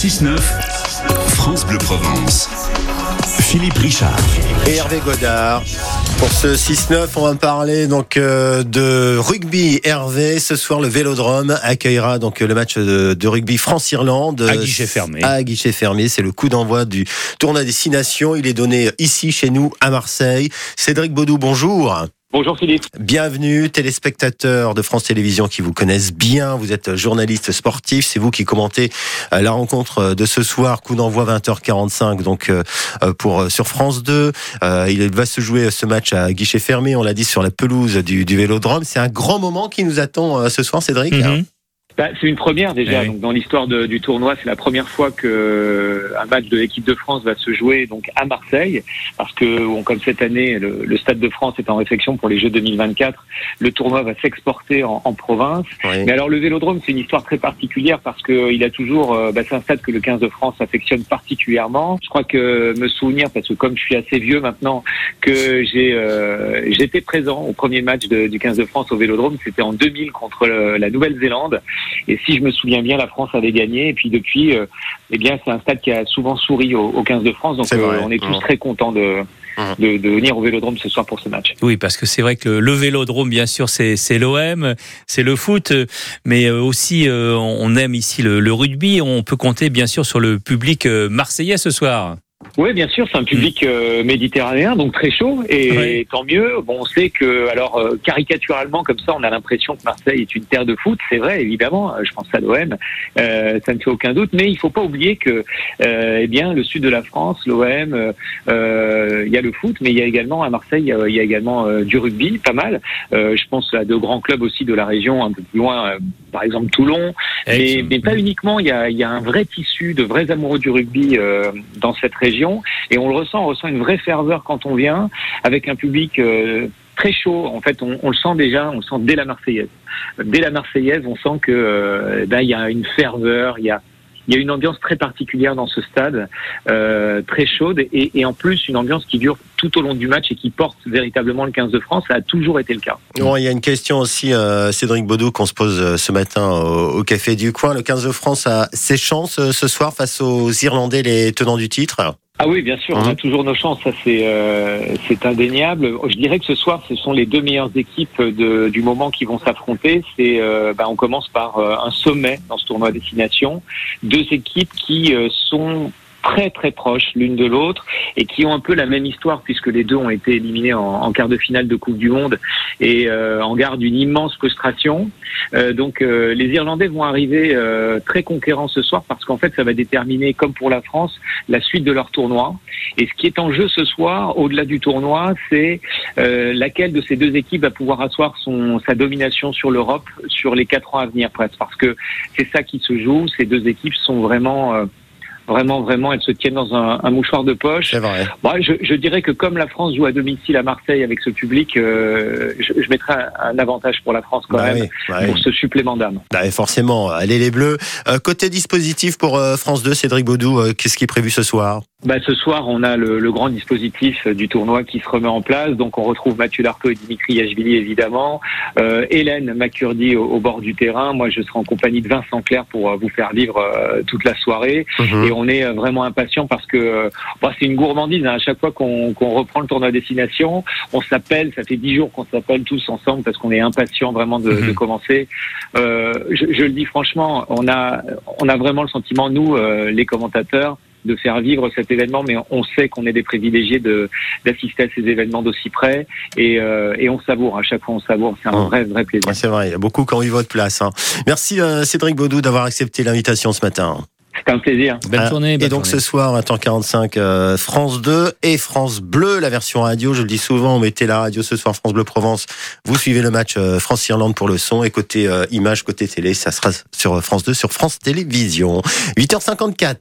6-9, France Bleu Provence. Philippe Richard. Et Hervé Godard. Pour ce 6-9, on va parler donc euh, de rugby. Hervé, ce soir, le Vélodrome accueillera donc le match de, de rugby France-Irlande À guichet fermé. À guichet fermé, c'est le coup d'envoi du tournoi destination. Il est donné ici chez nous à Marseille. Cédric Baudou, bonjour. Bonjour Philippe. Bienvenue, téléspectateurs de France Télévisions qui vous connaissent bien. Vous êtes journaliste sportif. C'est vous qui commentez euh, la rencontre de ce soir. Coup d'envoi 20h45 donc euh, euh, pour sur France 2. Il va se jouer ce match à guichet fermé. On l'a dit sur la pelouse du, du Vélodrome. C'est un grand moment qui nous attend ce soir, Cédric. Mhm. Bah, c'est une première déjà. Eh oui. Donc, dans l'histoire du tournoi, c'est la première fois que un match de l'équipe de France va se jouer donc à Marseille, parce que bon, comme cette année, le, le Stade de France est en réflexion pour les Jeux 2024. Le tournoi va s'exporter en, en province. Oui. Mais alors le Vélodrome, c'est une histoire très particulière parce que il a toujours, euh, bah, c'est un stade que le 15 de France affectionne particulièrement. Je crois que me souvenir, parce que comme je suis assez vieux maintenant, que j'ai euh, j'étais présent au premier match de- du 15 de France au Vélodrome, c'était en 2000 contre le- la Nouvelle-Zélande. Et si je me souviens bien, la France avait gagné. Et puis depuis, euh, eh bien, c'est un stade qui a souvent souri au, au 15 de France. Donc euh, on est tous très contents de, de, de venir au Vélodrome ce soir pour ce match. Oui, parce que c'est vrai que le, vélodrome, bien sûr, c'est l'OM, c'est le foot, mais euh, aussi on aime ici le, le rugby. On peut compter bien sûr sur le public marseillais ce soir. Oui, bien sûr, c'est un public euh, méditerranéen, donc très chaud, et tant mieux. Bon, on sait que, alors, euh, caricaturalement, comme ça, on a l'impression que Marseille est une terre de foot. C'est vrai, évidemment. euh, Je pense à l'OM, euh, ça ne fait aucun doute. Mais il faut pas oublier que, euh, eh bien, le sud de la France, l'OM, euh, il y a le foot, mais il y a également à Marseille, il y a, également du rugby, pas mal. Euh, je pense à de grands clubs aussi de la région, un peu plus loin, par exemple Toulon, mais, pas uniquement. Il y, a, y a un vrai tissu de vrais amoureux du rugby euh, dans cette région, et on le ressent. On ressent une vraie ferveur quand on vient, avec un public euh, très chaud. En fait, on, le sent déjà. On le sent dès la Marseillaise. Dès la Marseillaise, on sent que euh, ben, y a une ferveur. Il y a il y a une ambiance très particulière dans ce stade, euh, très chaude, et, en plus une ambiance qui dure tout au long du match et qui porte véritablement le 15 de France. Ça a toujours été le cas. Il y a une question aussi, euh, Cédric Baudou, qu'on se pose euh, ce matin au, au Café du Coin. Le 15 de France a ses chances ce soir face aux Irlandais, les tenants du titre? Ah oui, bien sûr, on a toujours nos chances, ça c'est euh, c'est indéniable. Je dirais que ce soir, ce sont les deux meilleures équipes de, du moment qui vont s'affronter. C'est, euh, bah, on commence par euh, un sommet dans ce tournoi à destination, deux équipes qui euh, sont très très proches l'une de l'autre et qui ont un peu la même histoire puisque les deux ont été éliminés en, en quart de finale de Coupe du Monde et euh, en garde d'une immense frustration. Euh, donc euh, les Irlandais vont arriver euh, très conquérants ce soir parce qu'en fait ça va déterminer, comme pour la France, la suite de leur tournoi. Et ce qui est en jeu ce soir, au-delà du tournoi, c'est euh, laquelle de ces deux équipes va pouvoir asseoir son, sa domination sur l'Europe sur les quatre ans à venir presque. Parce que c'est ça qui se joue. Ces deux équipes sont vraiment... Vraiment, vraiment, elles se tiennent dans un, un mouchoir de poche. C'est vrai. Moi, je, je dirais que comme la France joue à domicile à Marseille avec ce public, euh, je, je mettrais un, un avantage pour la France quand Bah même oui, bah oui. pour ce supplément d'âme. Bah, forcément, allez les Bleus. Euh, côté dispositif pour euh, France 2, Cédric Baudou, euh, qu'est-ce qui est prévu ce soir? Bah, ce soir, on a le, le grand dispositif du tournoi qui se remet en place. Donc, on retrouve Mathieu Lartaud et Dimitri Yachvili, évidemment. Euh, Hélène Macurdi au, au bord du terrain. Moi, je serai en compagnie de Vincent Clair pour euh, vous faire vivre euh, toute la soirée. Et on est euh, vraiment impatient parce que euh, bah, c'est une gourmandise. hein. À chaque fois qu'on qu'on reprend le tournoi à destination, on s'appelle. Ça fait dix jours qu'on s'appelle tous ensemble parce qu'on est impatient vraiment de, Mhm. de commencer. Euh, je, je le dis franchement, on a, on a vraiment le sentiment, nous, euh, les commentateurs, de faire vivre cet événement, mais on sait qu'on est des privilégiés de d'assister à ces événements d'aussi près et, euh, et on savoure. À chaque fois, on savoure. C'est un Oh. vrai, vrai plaisir. Ouais, C'est vrai, il y a beaucoup qui ont eu votre place. hein. Merci euh, Cédric Baudou d'avoir accepté l'invitation ce matin. C'est un plaisir. Belle Ah, journée. Et donc journée. ce soir, 20h45, euh, France 2 et France Bleu, la version radio. Je le dis souvent, mettez la radio ce soir, France Bleu Provence. Vous suivez le match euh, France-Irlande pour le son. Et côté euh, image, côté télé, ça sera sur France 2, sur France Télévisions. 8h54.